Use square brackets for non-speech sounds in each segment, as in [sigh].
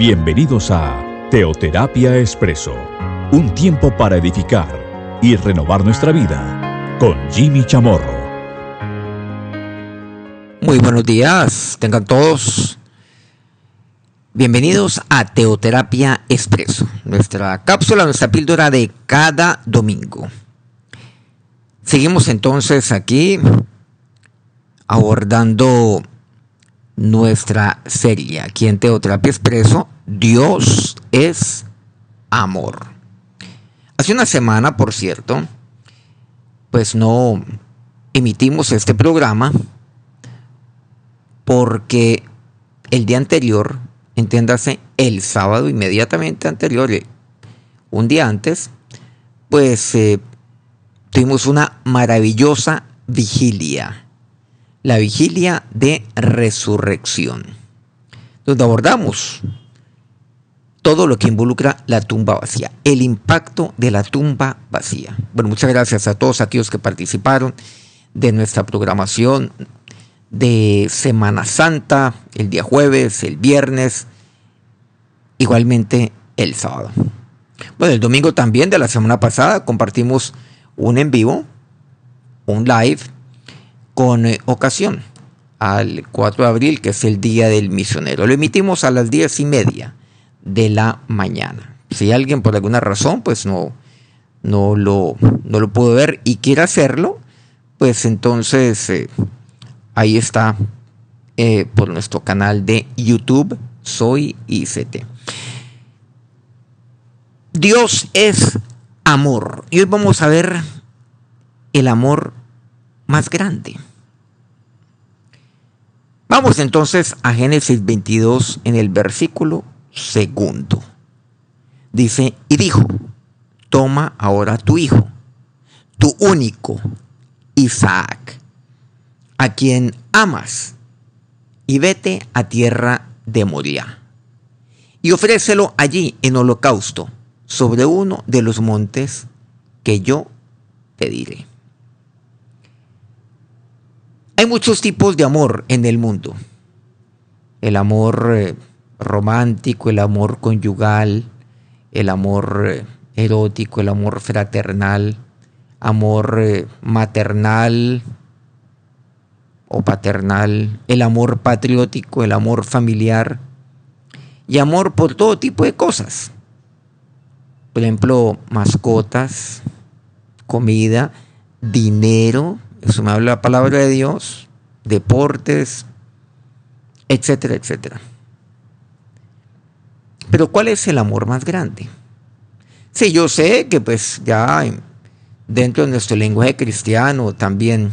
Bienvenidos a Teoterapia Expreso, un tiempo para edificar y renovar nuestra vida con Jimmy Chamorro. Muy buenos días, tengan todos bienvenidos a Teoterapia Expreso, nuestra cápsula, nuestra píldora de cada domingo. Seguimos entonces aquí abordando nuestra serie aquí en Teoterapia Expreso, Dios es amor. Hace una semana, por cierto, pues no emitimos este programa porque el día anterior, entiéndase, el sábado inmediatamente anterior, eh, un día antes, pues eh, tuvimos una maravillosa vigilia la vigilia de resurrección, donde abordamos todo lo que involucra la tumba vacía, el impacto de la tumba vacía. Bueno, muchas gracias a todos aquellos que participaron de nuestra programación de Semana Santa, el día jueves, el viernes, igualmente el sábado. Bueno, el domingo también de la semana pasada compartimos un en vivo, un live con eh, ocasión al 4 de abril, que es el Día del Misionero. Lo emitimos a las 10 y media de la mañana. Si alguien por alguna razón pues no, no, lo, no lo pudo ver y quiere hacerlo, pues entonces eh, ahí está eh, por nuestro canal de YouTube, Soy ICT. Dios es amor. Y hoy vamos a ver el amor más grande. Vamos entonces a Génesis 22 en el versículo segundo. Dice, y dijo, toma ahora tu hijo, tu único, Isaac, a quien amas, y vete a tierra de Moria, y ofrécelo allí en holocausto sobre uno de los montes que yo te diré. Hay muchos tipos de amor en el mundo. El amor eh, romántico, el amor conyugal, el amor eh, erótico, el amor fraternal, amor eh, maternal o paternal, el amor patriótico, el amor familiar y amor por todo tipo de cosas. Por ejemplo, mascotas, comida, dinero, eso la palabra de Dios, deportes, etcétera, etcétera. Pero ¿cuál es el amor más grande? Sí, yo sé que pues ya dentro de nuestro lenguaje cristiano también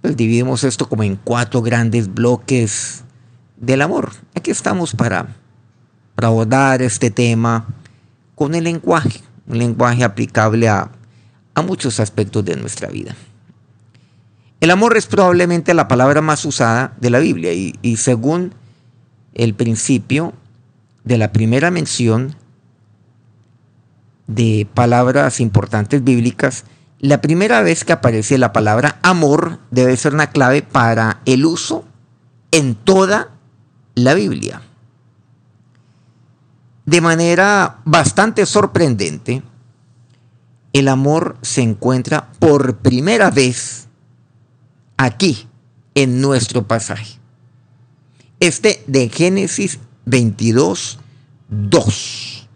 pues dividimos esto como en cuatro grandes bloques del amor. Aquí estamos para, para abordar este tema con el lenguaje, un lenguaje aplicable a, a muchos aspectos de nuestra vida. El amor es probablemente la palabra más usada de la Biblia y, según el principio de la primera mención de palabras importantes bíblicas, la primera vez que aparece la palabra amor debe ser una clave para el uso en toda la Biblia. De manera bastante sorprendente, el amor se encuentra por primera vez aquí en nuestro pasaje. Este de Génesis 22, 2.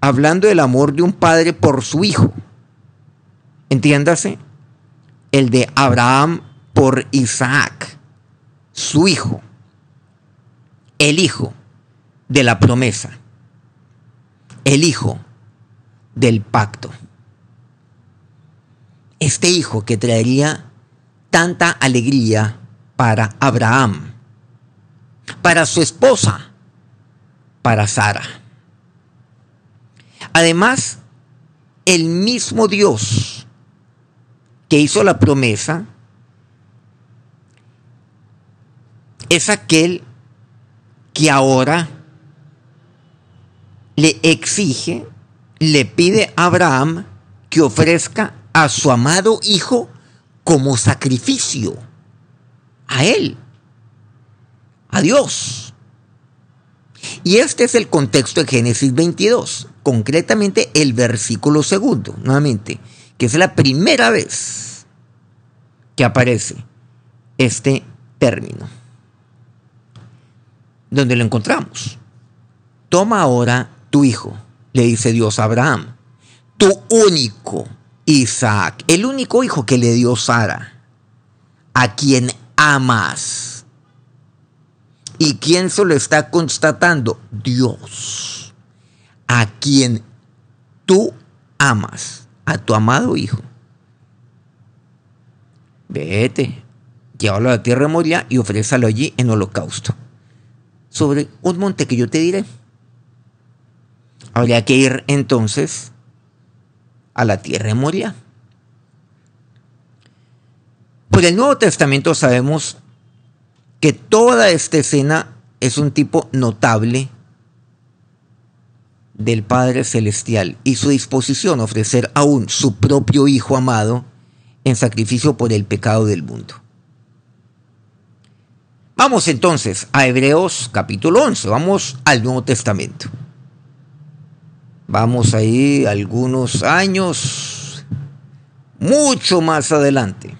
Hablando del amor de un padre por su hijo. Entiéndase, el de Abraham por Isaac, su hijo, el hijo de la promesa, el hijo del pacto. Este hijo que traería tanta alegría para Abraham, para su esposa, para Sara. Además, el mismo Dios que hizo la promesa es aquel que ahora le exige, le pide a Abraham que ofrezca a su amado hijo como sacrificio a Él, a Dios. Y este es el contexto de Génesis 22, concretamente el versículo segundo, nuevamente, que es la primera vez que aparece este término, donde lo encontramos. Toma ahora tu hijo, le dice Dios a Abraham, tu único Isaac, el único hijo que le dio Sara, a quien amas. ¿Y quién se lo está constatando? Dios, a quien tú amas, a tu amado hijo. Vete, llévalo a la tierra Moria y ofrézalo allí en holocausto, sobre un monte que yo te diré. Habría que ir entonces a la tierra de Moria. Por el Nuevo Testamento sabemos que toda esta escena es un tipo notable del Padre Celestial y su disposición a ofrecer aún su propio Hijo amado en sacrificio por el pecado del mundo. Vamos entonces a Hebreos capítulo 11, vamos al Nuevo Testamento. Vamos ahí algunos años, mucho más adelante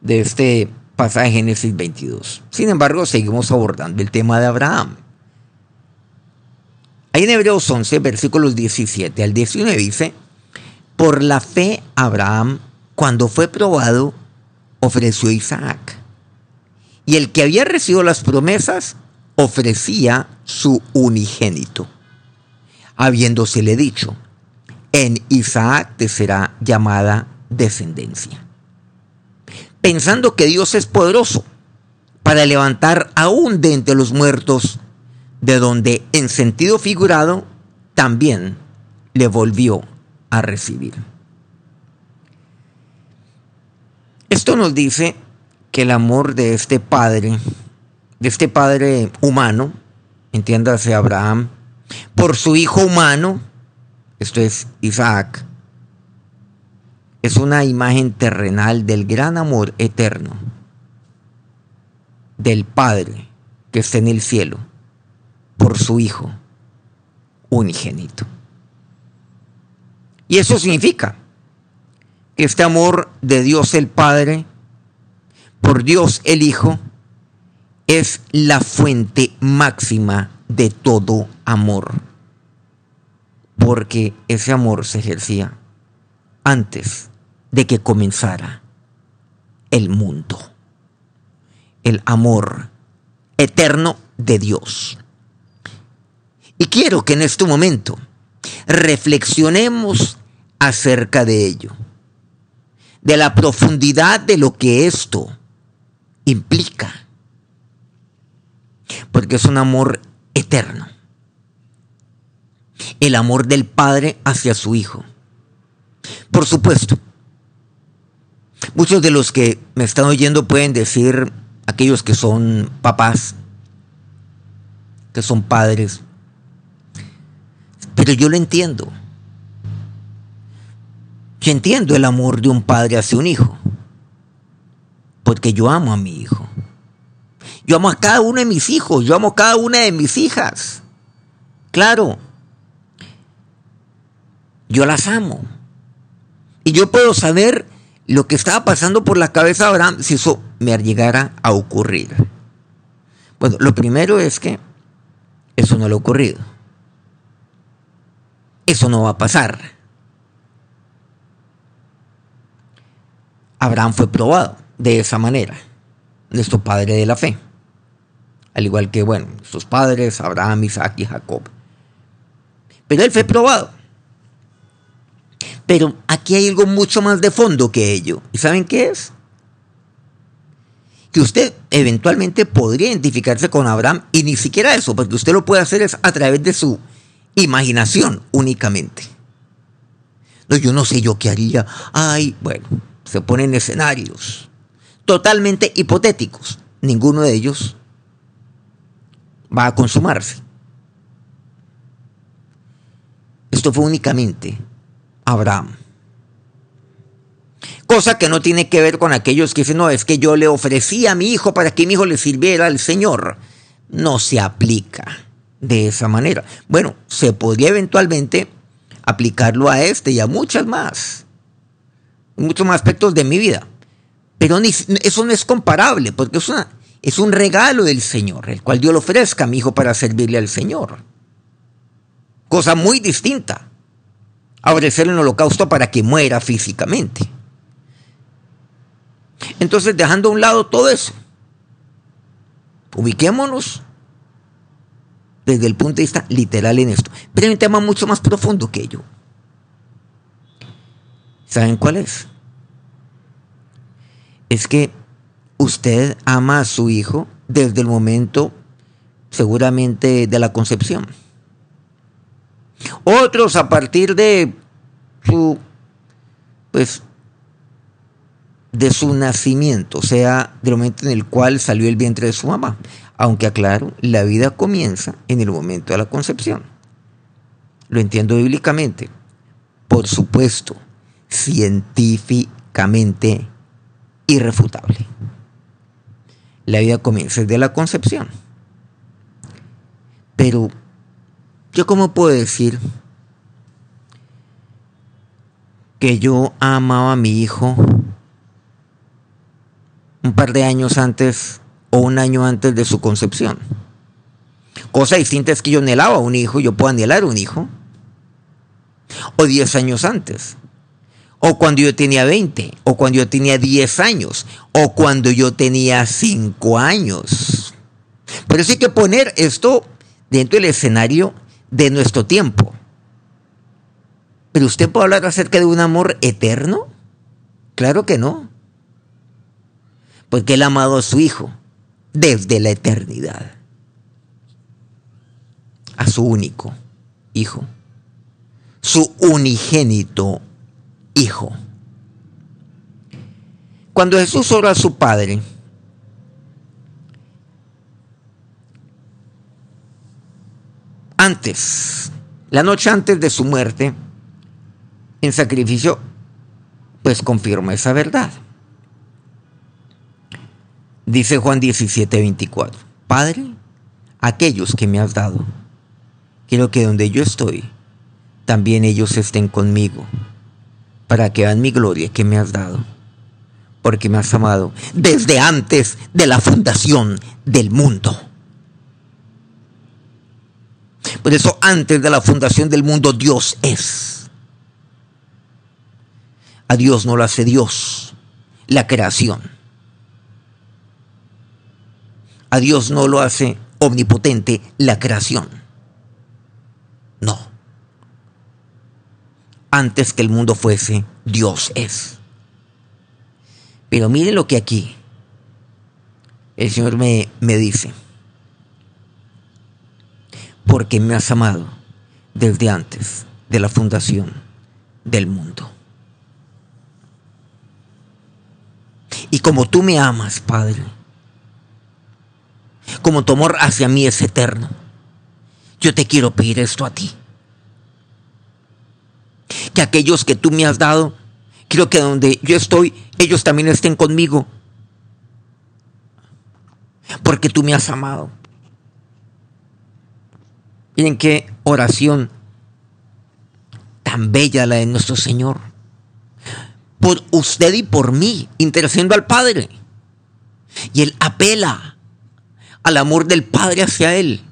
de este pasaje Génesis 22. Sin embargo, seguimos abordando el tema de Abraham. Ahí en Hebreos 11, versículos 17 al 19 dice, por la fe Abraham, cuando fue probado, ofreció Isaac. Y el que había recibido las promesas, ofrecía su unigénito habiéndosele dicho, en Isaac te será llamada descendencia. Pensando que Dios es poderoso para levantar aún de entre los muertos, de donde en sentido figurado también le volvió a recibir. Esto nos dice que el amor de este padre, de este padre humano, entiéndase Abraham, por su hijo humano, esto es Isaac, es una imagen terrenal del gran amor eterno del Padre que está en el cielo por su Hijo unigénito. Y eso significa que este amor de Dios el Padre por Dios el Hijo es la fuente máxima de todo amor. Porque ese amor se ejercía antes de que comenzara el mundo. El amor eterno de Dios. Y quiero que en este momento reflexionemos acerca de ello, de la profundidad de lo que esto implica, porque es un amor eterno. El amor del Padre hacia su Hijo. Por supuesto, muchos de los que me están oyendo pueden decir, aquellos que son papás, que son padres, pero yo lo entiendo. Yo entiendo el amor de un padre hacia un hijo, porque yo amo a mi hijo. Yo amo a cada uno de mis hijos, yo amo a cada una de mis hijas. Claro, yo las amo. Y yo puedo saber lo que estaba pasando por la cabeza de Abraham si eso me llegara a ocurrir. Bueno, lo primero es que eso no le ha ocurrido. Eso no va a pasar. Abraham fue probado de esa manera, nuestro padre de la fe al igual que, bueno, sus padres, Abraham, Isaac y Jacob. Pero él fue probado. Pero aquí hay algo mucho más de fondo que ello. ¿Y saben qué es? Que usted eventualmente podría identificarse con Abraham y ni siquiera eso, porque usted lo puede hacer es a través de su imaginación únicamente. No, yo no sé yo qué haría. Ay, bueno, se ponen escenarios totalmente hipotéticos. Ninguno de ellos va a consumarse. Esto fue únicamente Abraham. Cosa que no tiene que ver con aquellos que dicen, no, es que yo le ofrecí a mi hijo para que mi hijo le sirviera al Señor. No se aplica. de esa manera. Bueno, se podría eventualmente aplicarlo a este y a muchas más, muchos más aspectos de mi vida. Pero eso no es comparable, porque es, una, es un regalo del Señor, el cual Dios lo ofrezca a mi hijo para servirle al Señor. Cosa muy distinta a ofrecerle un holocausto para que muera físicamente. Entonces, dejando a un lado todo eso, ubiquémonos desde el punto de vista literal en esto. Pero hay un tema mucho más profundo que ello. ¿Saben cuál es? Es que usted ama a su hijo desde el momento seguramente de la concepción. Otros a partir de su pues de su nacimiento, o sea, del momento en el cual salió el vientre de su mamá. Aunque aclaro, la vida comienza en el momento de la concepción. Lo entiendo bíblicamente. Por supuesto, científicamente irrefutable. La vida comienza desde la concepción. Pero, ¿yo cómo puedo decir que yo amaba a mi hijo un par de años antes o un año antes de su concepción. Cosa distinta es que yo anhelaba un hijo, yo puedo anhelar un hijo. O 10 años antes. O cuando yo tenía 20. O cuando yo tenía 10 años. O cuando yo tenía 5 años. Pero sí hay que poner esto dentro del escenario de nuestro tiempo. ¿Pero usted puede hablar acerca de un amor eterno? Claro que no porque Él ha amado a su Hijo desde la eternidad. A su único Hijo. Su unigénito Hijo. Cuando Jesús oró a su Padre, antes, la noche antes de su muerte, en sacrificio, pues confirma esa verdad. Dice Juan 17, 24. Padre, aquellos que me has dado, quiero que donde yo estoy, también ellos estén conmigo, para que vean mi gloria que me has dado, porque me has amado desde antes de la fundación del mundo. Por eso antes de la fundación del mundo Dios es. A Dios no lo hace Dios, la creación. A Dios no lo hace omnipotente la creación. No. Antes que el mundo fuese, Dios es. Pero miren lo que aquí el Señor me, me dice. Porque me has amado desde antes de la fundación del mundo. Y como tú me amas, Padre, como tu amor hacia mí es eterno. Yo te quiero pedir esto a ti. Que aquellos que tú me has dado, quiero que donde yo estoy, ellos también estén conmigo. Porque tú me has amado. Miren qué oración tan bella la de nuestro Señor. Por usted y por mí, intercediendo al Padre. Y Él apela al amor del Padre hacia Él.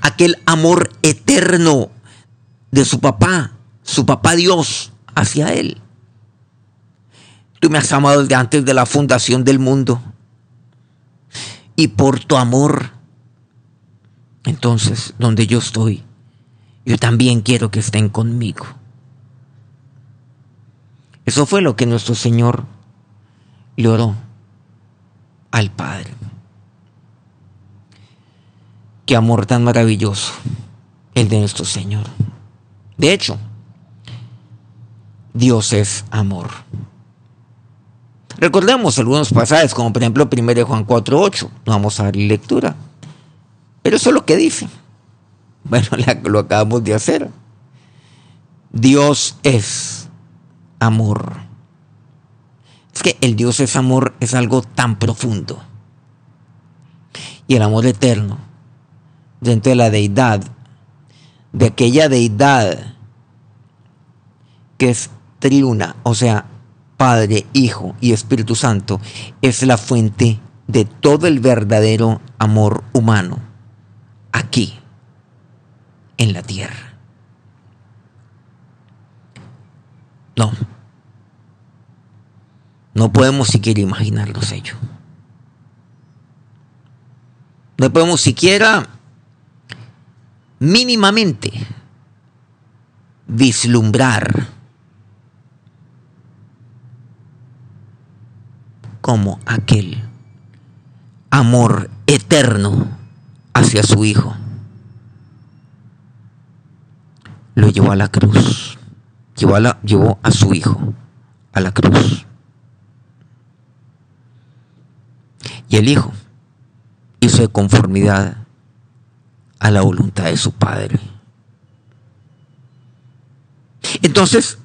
Aquel amor eterno de su papá, su papá Dios hacia Él. Tú me has amado desde antes de la fundación del mundo. Y por tu amor, entonces, donde yo estoy, yo también quiero que estén conmigo. Eso fue lo que nuestro Señor le oró al Padre. Qué amor tan maravilloso el de nuestro Señor. De hecho, Dios es amor. Recordemos algunos pasajes, como por ejemplo 1 Juan 4.8. No vamos a dar lectura. Pero eso es lo que dice. [laughs] Bueno, lo acabamos de hacer. Dios es amor. Es que el Dios es amor es algo tan profundo. Y el amor eterno dentro de la deidad, de aquella deidad que es triuna, o sea, Padre, Hijo y Espíritu Santo, es la fuente de todo el verdadero amor humano aquí, en la tierra. No. No podemos siquiera imaginarnos ello. No podemos siquiera mínimamente vislumbrar como aquel amor eterno hacia su Hijo lo llevó a la cruz, llevó a, su Hijo a la cruz. Y el Hijo hizo de conformidad a la voluntad de su Padre. Entonces,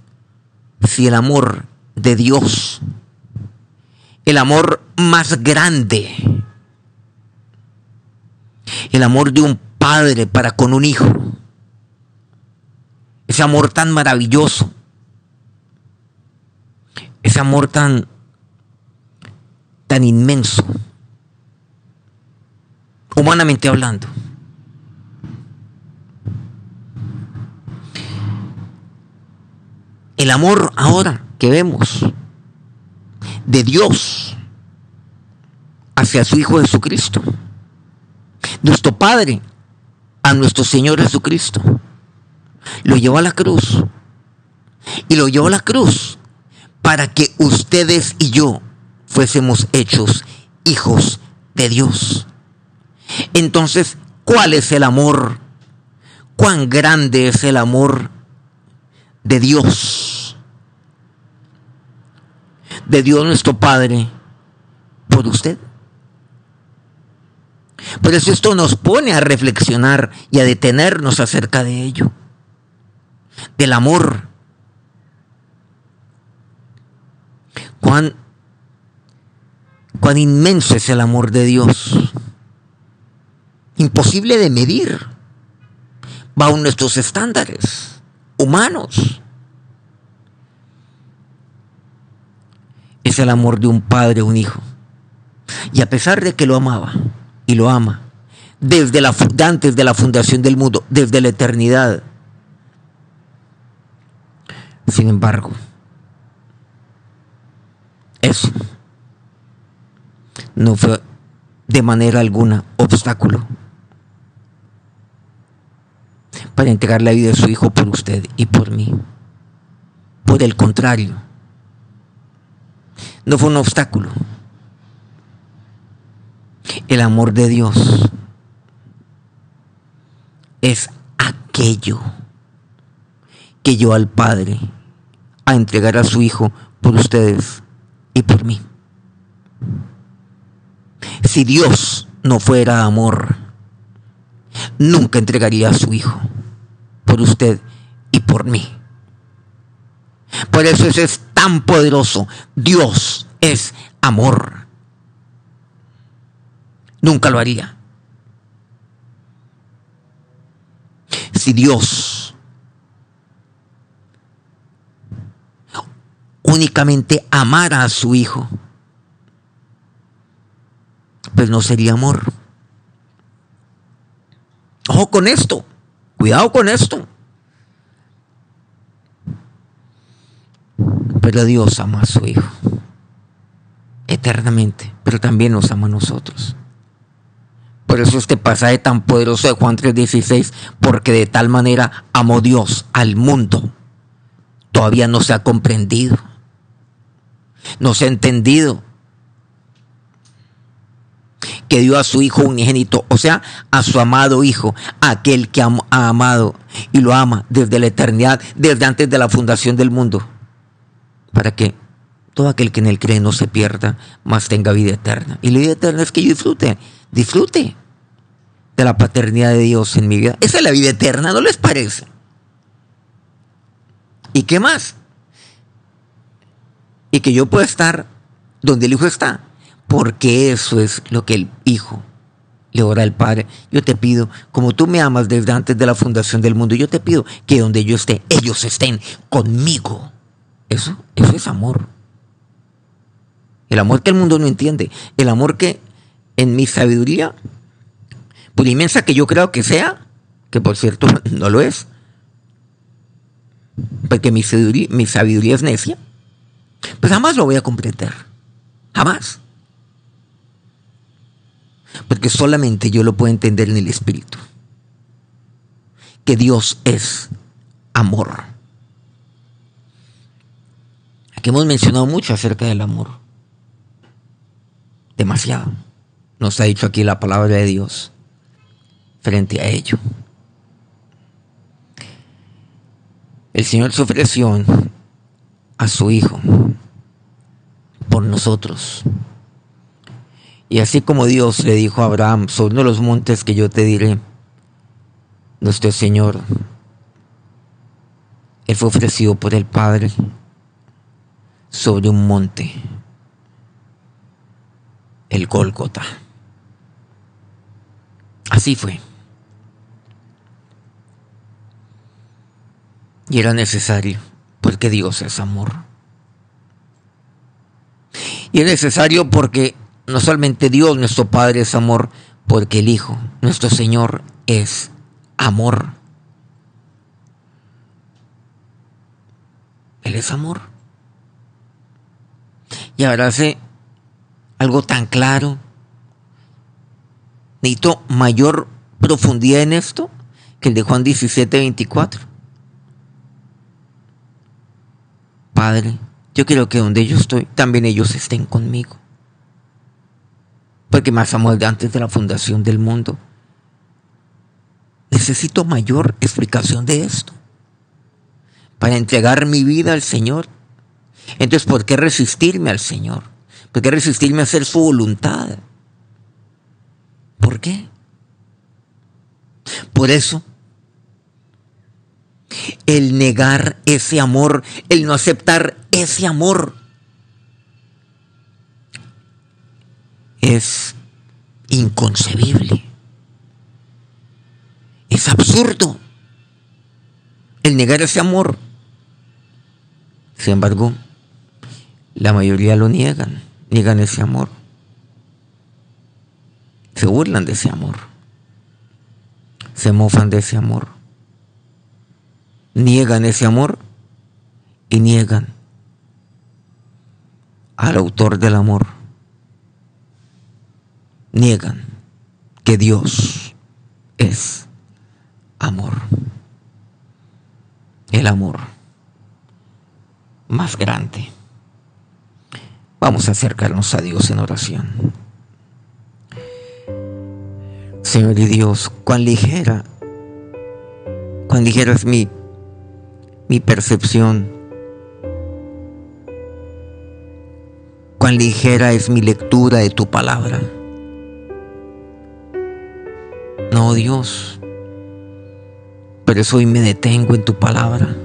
si el amor de Dios, el amor más grande, el amor de un padre para con un hijo, ese amor tan maravilloso, ese amor tan, tan inmenso, humanamente hablando. El amor ahora que vemos de Dios hacia su Hijo Jesucristo, nuestro Padre a nuestro Señor Jesucristo, lo llevó a la cruz. Y lo llevó a la cruz para que ustedes y yo fuésemos hechos hijos de Dios. Entonces, ¿cuál es el amor? ¿Cuán grande es el amor de Dios? De Dios nuestro Padre por usted. Por eso esto nos pone a reflexionar y a detenernos acerca de ello. Del amor. Cuán, cuán inmenso es el amor de Dios imposible de medir bajo nuestros estándares humanos. Es el amor de un padre a un hijo. Y a pesar de que lo amaba y lo ama, desde la, antes de la fundación del mundo, desde la eternidad, sin embargo, eso no fue de manera alguna obstáculo para entregar la vida de su Hijo por usted y por mí. Por el contrario, no fue un obstáculo. El amor de Dios es aquello que yo al Padre a entregar a su Hijo por ustedes y por mí. Si Dios no fuera amor, nunca entregaría a su Hijo por usted y por mí. Por eso es tan poderoso. Dios es amor. Nunca lo haría. Si Dios únicamente amara a su Hijo, pues no sería amor. Ojo con esto. Cuidado con esto. Pero Dios ama a su Hijo eternamente, pero también nos ama a nosotros. Por eso este pasaje tan poderoso de Juan 3:16, porque de tal manera amó Dios al mundo, todavía no se ha comprendido, no se ha entendido que dio a su Hijo unigénito, o sea, a su amado Hijo, aquel que ha amado y lo ama desde la eternidad, desde antes de la fundación del mundo, que todo aquel que en él cree no se pierda, mas tenga vida eterna. Y la vida eterna es que yo disfrute, disfrute de la paternidad de Dios en mi vida. Esa es la vida eterna, ¿no les parece? ¿Y qué más? Y que yo pueda estar donde el Hijo está porque eso es lo que el Hijo le ora al Padre, yo te pido, como tú me amas desde antes de la fundación del mundo, yo te pido que donde yo esté, ellos estén conmigo. Eso, eso es amor. El amor que el mundo no entiende. El amor que en mi sabiduría, por inmensa que yo creo que sea, que por cierto [laughs] no lo es, porque mi sabiduría, mi sabiduría es necia, pues jamás lo voy a comprender. Jamás. Porque solamente yo lo puedo entender en el Espíritu. Que Dios es amor. Hemos mencionado mucho acerca del amor. Demasiado. Nos ha dicho aquí la palabra de Dios frente a ello. El Señor se ofreció a su Hijo por nosotros. Y así como Dios le dijo a Abraham, sobre los montes que yo te diré, nuestro Señor, Él fue ofrecido por el Padre sobre un monte, el Gólgota. Así fue. Y era necesario, porque Dios es amor. Y es necesario porque no solamente Dios, nuestro Padre, es amor, porque el Hijo, nuestro Señor, es amor. Él es amor. Y ahora hace algo tan claro. Necesito mayor profundidad en esto que el de Juan 17, 24. Padre, yo quiero que donde yo estoy, también ellos estén conmigo porque más amor de antes de la fundación del mundo. Necesito mayor explicación de esto para entregar mi vida al Señor. Entonces, ¿por qué resistirme al Señor? ¿Por qué resistirme a hacer su voluntad? ¿Por qué? Por eso, el negar ese amor, el no aceptar ese amor, es inconcebible. Es absurdo el negar ese amor. Sin embargo, la mayoría lo niegan, niegan ese amor. Se burlan de ese amor. Se mofan de ese amor. Niegan ese amor y niegan al autor del amor niegan que Dios es amor. El amor más grande. Vamos a acercarnos a Dios en oración. Señor y Dios, cuán ligera, cuán ligera es mi, mi percepción, cuán ligera es mi lectura de tu palabra. No, Dios. Pero eso hoy me detengo en tu palabra.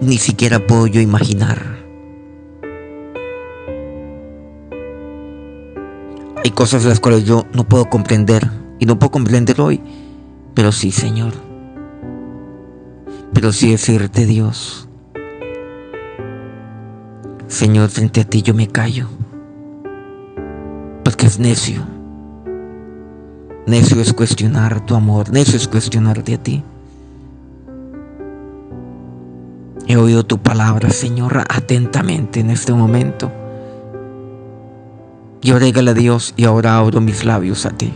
Ni siquiera puedo yo imaginar. Hay cosas las cuales yo no puedo comprender y no puedo comprender hoy. Pero sí, Señor. Pero sí decirte, Dios. Señor, frente a ti yo me callo porque es necio. Necio es cuestionar tu amor, necio es cuestionarte a ti. He oído tu palabra, Señor, atentamente en este momento. Y orégale a Dios y ahora abro mis labios a ti.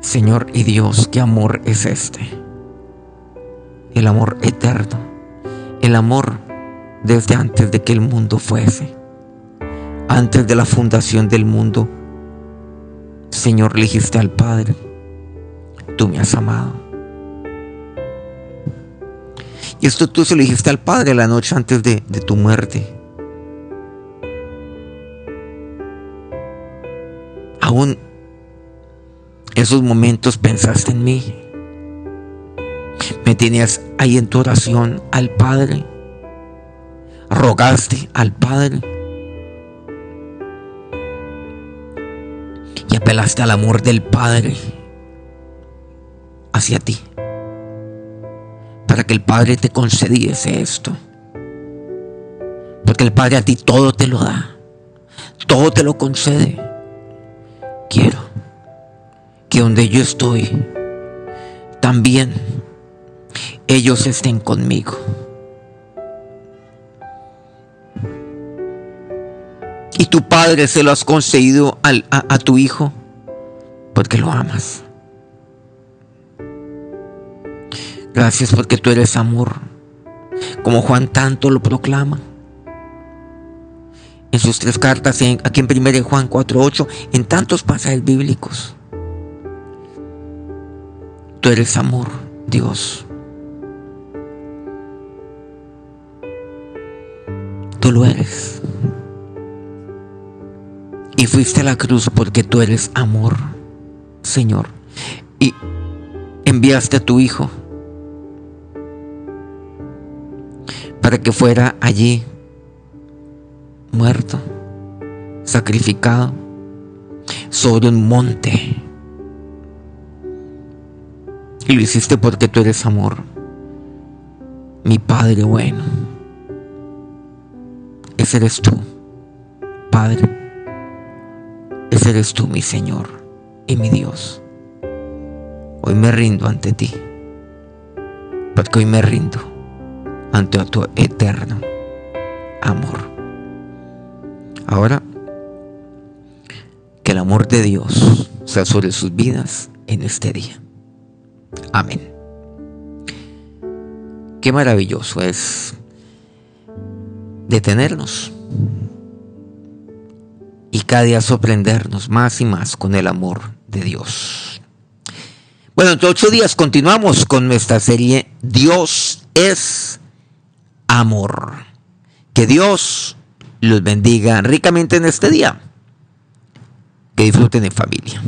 Señor y Dios, ¿qué amor es este? El amor eterno, el amor desde antes de que el mundo fuese, antes de la fundación del mundo. Señor, le dijiste al Padre, tú me has amado. Y esto tú se lo dijiste al Padre la noche antes de, de tu muerte. Aún esos momentos pensaste en mí. Me tenías ahí en tu oración al Padre rogaste al Padre y apelaste al amor del Padre hacia ti, para que el Padre te concediese esto. Porque el Padre a ti todo te lo da, todo te lo concede. Quiero que donde yo estoy, también ellos estén conmigo. Y tu Padre se lo has concedido a, a tu Hijo porque lo amas. Gracias porque tú eres amor, como Juan tanto lo proclama. En sus tres cartas, aquí en 1 Juan 4.8, en tantos pasajes bíblicos. Tú eres amor, Dios. Tú lo eres. Y fuiste a la cruz porque tú eres amor, Señor. Y enviaste a tu Hijo para que fuera allí muerto, sacrificado sobre un monte. Y lo hiciste porque tú eres amor, mi Padre bueno. Ese eres tú, Padre. Ese eres tú, mi Señor y mi Dios. Hoy me rindo ante ti, porque hoy me rindo ante tu eterno amor. Ahora, que el amor de Dios sea sobre sus vidas en este día. Amén. Qué maravilloso es detenernos y cada día sorprendernos más y más con el amor de Dios. Bueno, en ocho días continuamos con nuestra serie Dios es amor. Que Dios los bendiga ricamente en este día. Que disfruten en familia.